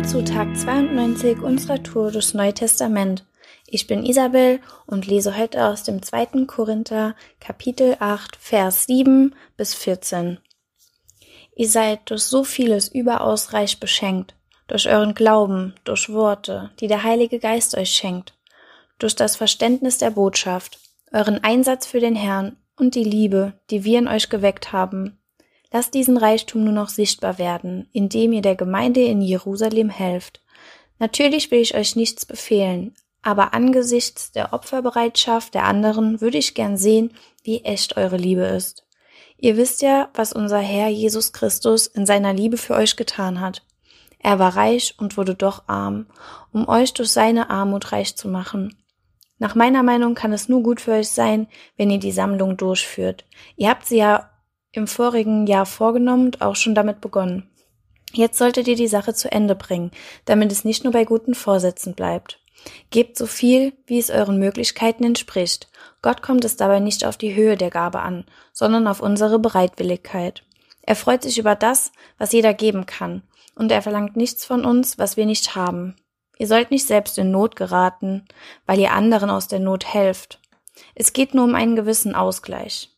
Willkommen zu Tag 92 unserer Tour durchs Neue Testament. Ich bin Isabel und lese heute aus dem 2. Korinther Kapitel 8 Vers 7 bis 14. Ihr seid durch so vieles überaus reich beschenkt, durch euren Glauben, durch Worte, die der Heilige Geist euch schenkt, durch das Verständnis der Botschaft, euren Einsatz für den Herrn und die Liebe, die wir in euch geweckt haben, Lasst diesen Reichtum nur noch sichtbar werden, indem ihr der Gemeinde in Jerusalem helft. Natürlich will ich euch nichts befehlen, aber angesichts der Opferbereitschaft der anderen würde ich gern sehen, wie echt eure Liebe ist. Ihr wisst ja, was unser Herr Jesus Christus in seiner Liebe für euch getan hat. Er war reich und wurde doch arm, um euch durch seine Armut reich zu machen. Nach meiner Meinung kann es nur gut für euch sein, wenn ihr die Sammlung durchführt. Ihr habt sie ja im vorigen Jahr vorgenommen und auch schon damit begonnen. Jetzt solltet ihr die Sache zu Ende bringen, damit es nicht nur bei guten Vorsätzen bleibt. Gebt so viel, wie es euren Möglichkeiten entspricht. Gott kommt es dabei nicht auf die Höhe der Gabe an, sondern auf unsere Bereitwilligkeit. Er freut sich über das, was jeder geben kann, und er verlangt nichts von uns, was wir nicht haben. Ihr sollt nicht selbst in Not geraten, weil ihr anderen aus der Not helft. Es geht nur um einen gewissen Ausgleich.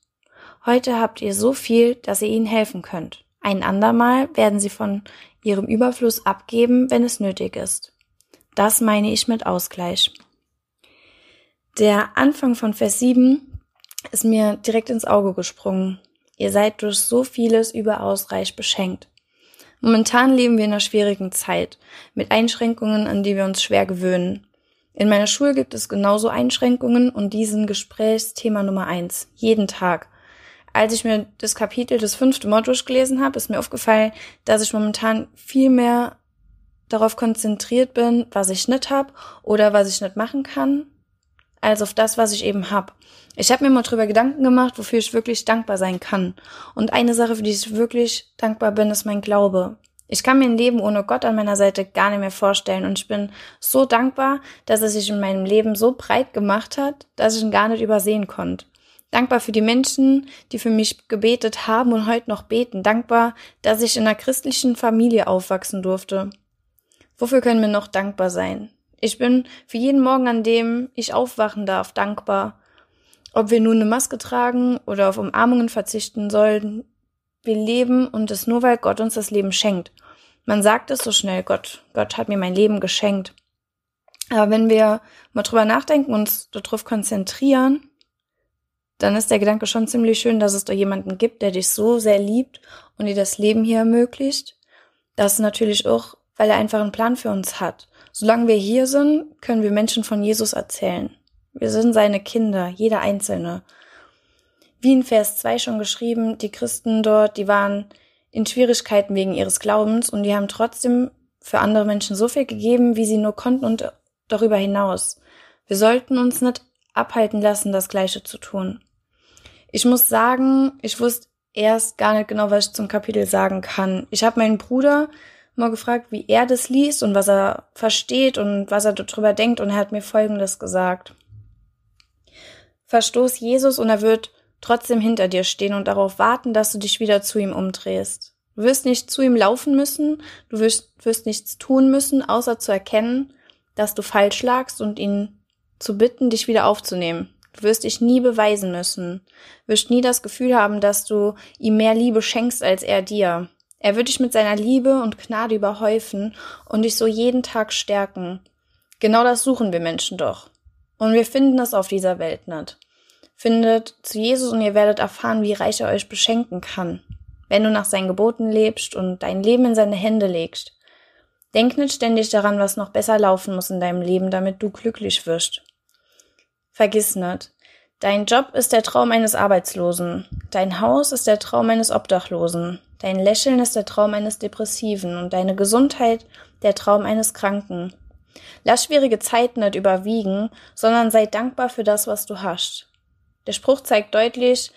Heute habt ihr so viel, dass ihr ihnen helfen könnt. Ein andermal werden sie von ihrem Überfluss abgeben, wenn es nötig ist. Das meine ich mit Ausgleich. Der Anfang von Vers 7 ist mir direkt ins Auge gesprungen. Ihr seid durch so vieles überaus reich beschenkt. Momentan leben wir in einer schwierigen Zeit, mit Einschränkungen, an die wir uns schwer gewöhnen. In meiner Schule gibt es genauso Einschränkungen und diesen Gesprächsthema Nummer eins. Jeden Tag als ich mir das Kapitel, das fünfte Mod durchgelesen habe, ist mir aufgefallen, dass ich momentan viel mehr darauf konzentriert bin, was ich nicht hab oder was ich nicht machen kann, als auf das, was ich eben hab. Ich habe mir mal drüber Gedanken gemacht, wofür ich wirklich dankbar sein kann. Und eine Sache, für die ich wirklich dankbar bin, ist mein Glaube. Ich kann mir ein Leben ohne Gott an meiner Seite gar nicht mehr vorstellen und ich bin so dankbar, dass er sich in meinem Leben so breit gemacht hat, dass ich ihn gar nicht übersehen konnte. Dankbar für die Menschen, die für mich gebetet haben und heute noch beten. Dankbar, dass ich in einer christlichen Familie aufwachsen durfte. Wofür können wir noch dankbar sein? Ich bin für jeden Morgen, an dem ich aufwachen darf, dankbar. Ob wir nun eine Maske tragen oder auf Umarmungen verzichten sollen, wir leben und es nur, weil Gott uns das Leben schenkt. Man sagt es so schnell, Gott, Gott hat mir mein Leben geschenkt. Aber wenn wir mal drüber nachdenken, uns darauf konzentrieren, dann ist der Gedanke schon ziemlich schön, dass es da jemanden gibt, der dich so sehr liebt und dir das Leben hier ermöglicht. Das natürlich auch, weil er einfach einen Plan für uns hat. Solange wir hier sind, können wir Menschen von Jesus erzählen. Wir sind seine Kinder, jeder Einzelne. Wie in Vers 2 schon geschrieben, die Christen dort, die waren in Schwierigkeiten wegen ihres Glaubens und die haben trotzdem für andere Menschen so viel gegeben, wie sie nur konnten und darüber hinaus. Wir sollten uns nicht abhalten lassen, das Gleiche zu tun. Ich muss sagen, ich wusste erst gar nicht genau, was ich zum Kapitel sagen kann. Ich habe meinen Bruder mal gefragt, wie er das liest und was er versteht und was er darüber denkt und er hat mir Folgendes gesagt. Verstoß Jesus und er wird trotzdem hinter dir stehen und darauf warten, dass du dich wieder zu ihm umdrehst. Du wirst nicht zu ihm laufen müssen, du wirst, wirst nichts tun müssen, außer zu erkennen, dass du falsch lagst und ihn zu bitten, dich wieder aufzunehmen. Du wirst dich nie beweisen müssen, wirst nie das Gefühl haben, dass du ihm mehr Liebe schenkst als er dir. Er wird dich mit seiner Liebe und Gnade überhäufen und dich so jeden Tag stärken. Genau das suchen wir Menschen doch. Und wir finden es auf dieser Welt nicht. Findet zu Jesus und ihr werdet erfahren, wie reich er euch beschenken kann, wenn du nach seinen Geboten lebst und dein Leben in seine Hände legst. Denk nicht ständig daran, was noch besser laufen muss in deinem Leben, damit du glücklich wirst. Vergiss nicht. Dein Job ist der Traum eines Arbeitslosen. Dein Haus ist der Traum eines Obdachlosen. Dein Lächeln ist der Traum eines Depressiven und deine Gesundheit der Traum eines Kranken. Lass schwierige Zeiten nicht überwiegen, sondern sei dankbar für das, was du hast. Der Spruch zeigt deutlich,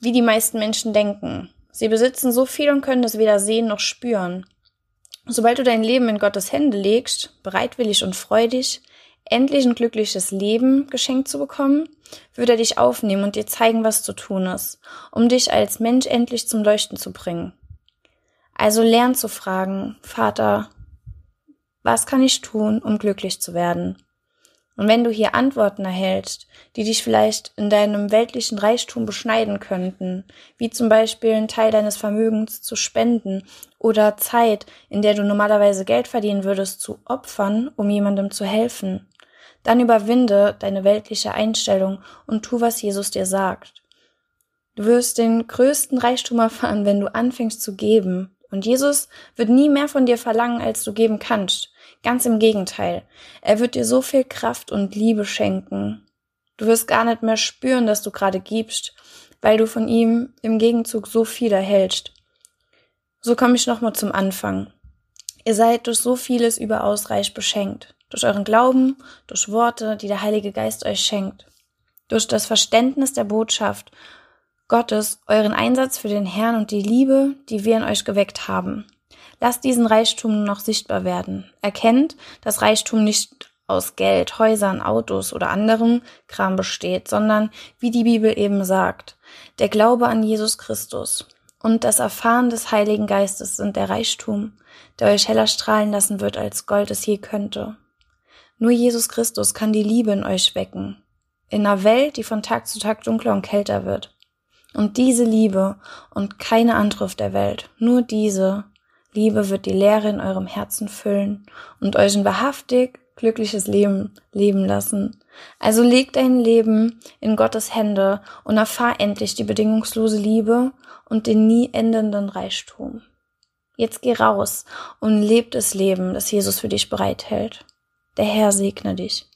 wie die meisten Menschen denken. Sie besitzen so viel und können es weder sehen noch spüren. Sobald du dein Leben in Gottes Hände legst, bereitwillig und freudig, endlich ein glückliches Leben geschenkt zu bekommen, würde er dich aufnehmen und dir zeigen, was zu tun ist, um dich als Mensch endlich zum Leuchten zu bringen. Also lern zu fragen, Vater, Was kann ich tun, um glücklich zu werden? Und wenn du hier Antworten erhältst, die dich vielleicht in deinem weltlichen Reichtum beschneiden könnten, wie zum Beispiel einen Teil deines Vermögens zu spenden oder Zeit, in der du normalerweise Geld verdienen würdest, zu opfern, um jemandem zu helfen, dann überwinde deine weltliche Einstellung und tu, was Jesus dir sagt. Du wirst den größten Reichtum erfahren, wenn du anfängst zu geben. Und Jesus wird nie mehr von dir verlangen, als du geben kannst. Ganz im Gegenteil. Er wird dir so viel Kraft und Liebe schenken. Du wirst gar nicht mehr spüren, dass du gerade gibst, weil du von ihm im Gegenzug so viel erhältst. So komme ich nochmal zum Anfang. Ihr seid durch so vieles überaus reich beschenkt. Durch euren Glauben, durch Worte, die der Heilige Geist euch schenkt. Durch das Verständnis der Botschaft Gottes, euren Einsatz für den Herrn und die Liebe, die wir in euch geweckt haben. Lasst diesen Reichtum noch sichtbar werden. Erkennt, dass Reichtum nicht aus Geld, Häusern, Autos oder anderem Kram besteht, sondern, wie die Bibel eben sagt, der Glaube an Jesus Christus und das Erfahren des Heiligen Geistes sind der Reichtum, der euch heller strahlen lassen wird, als Gold es je könnte. Nur Jesus Christus kann die Liebe in euch wecken, in einer Welt, die von Tag zu Tag dunkler und kälter wird. Und diese Liebe und keine andere auf der Welt, nur diese Liebe wird die Leere in eurem Herzen füllen und euch ein wahrhaftig glückliches Leben leben lassen. Also leg dein Leben in Gottes Hände und erfahr endlich die bedingungslose Liebe und den nie endenden Reichtum. Jetzt geh raus und leb das Leben, das Jesus für dich bereithält. Der Herr segne dich.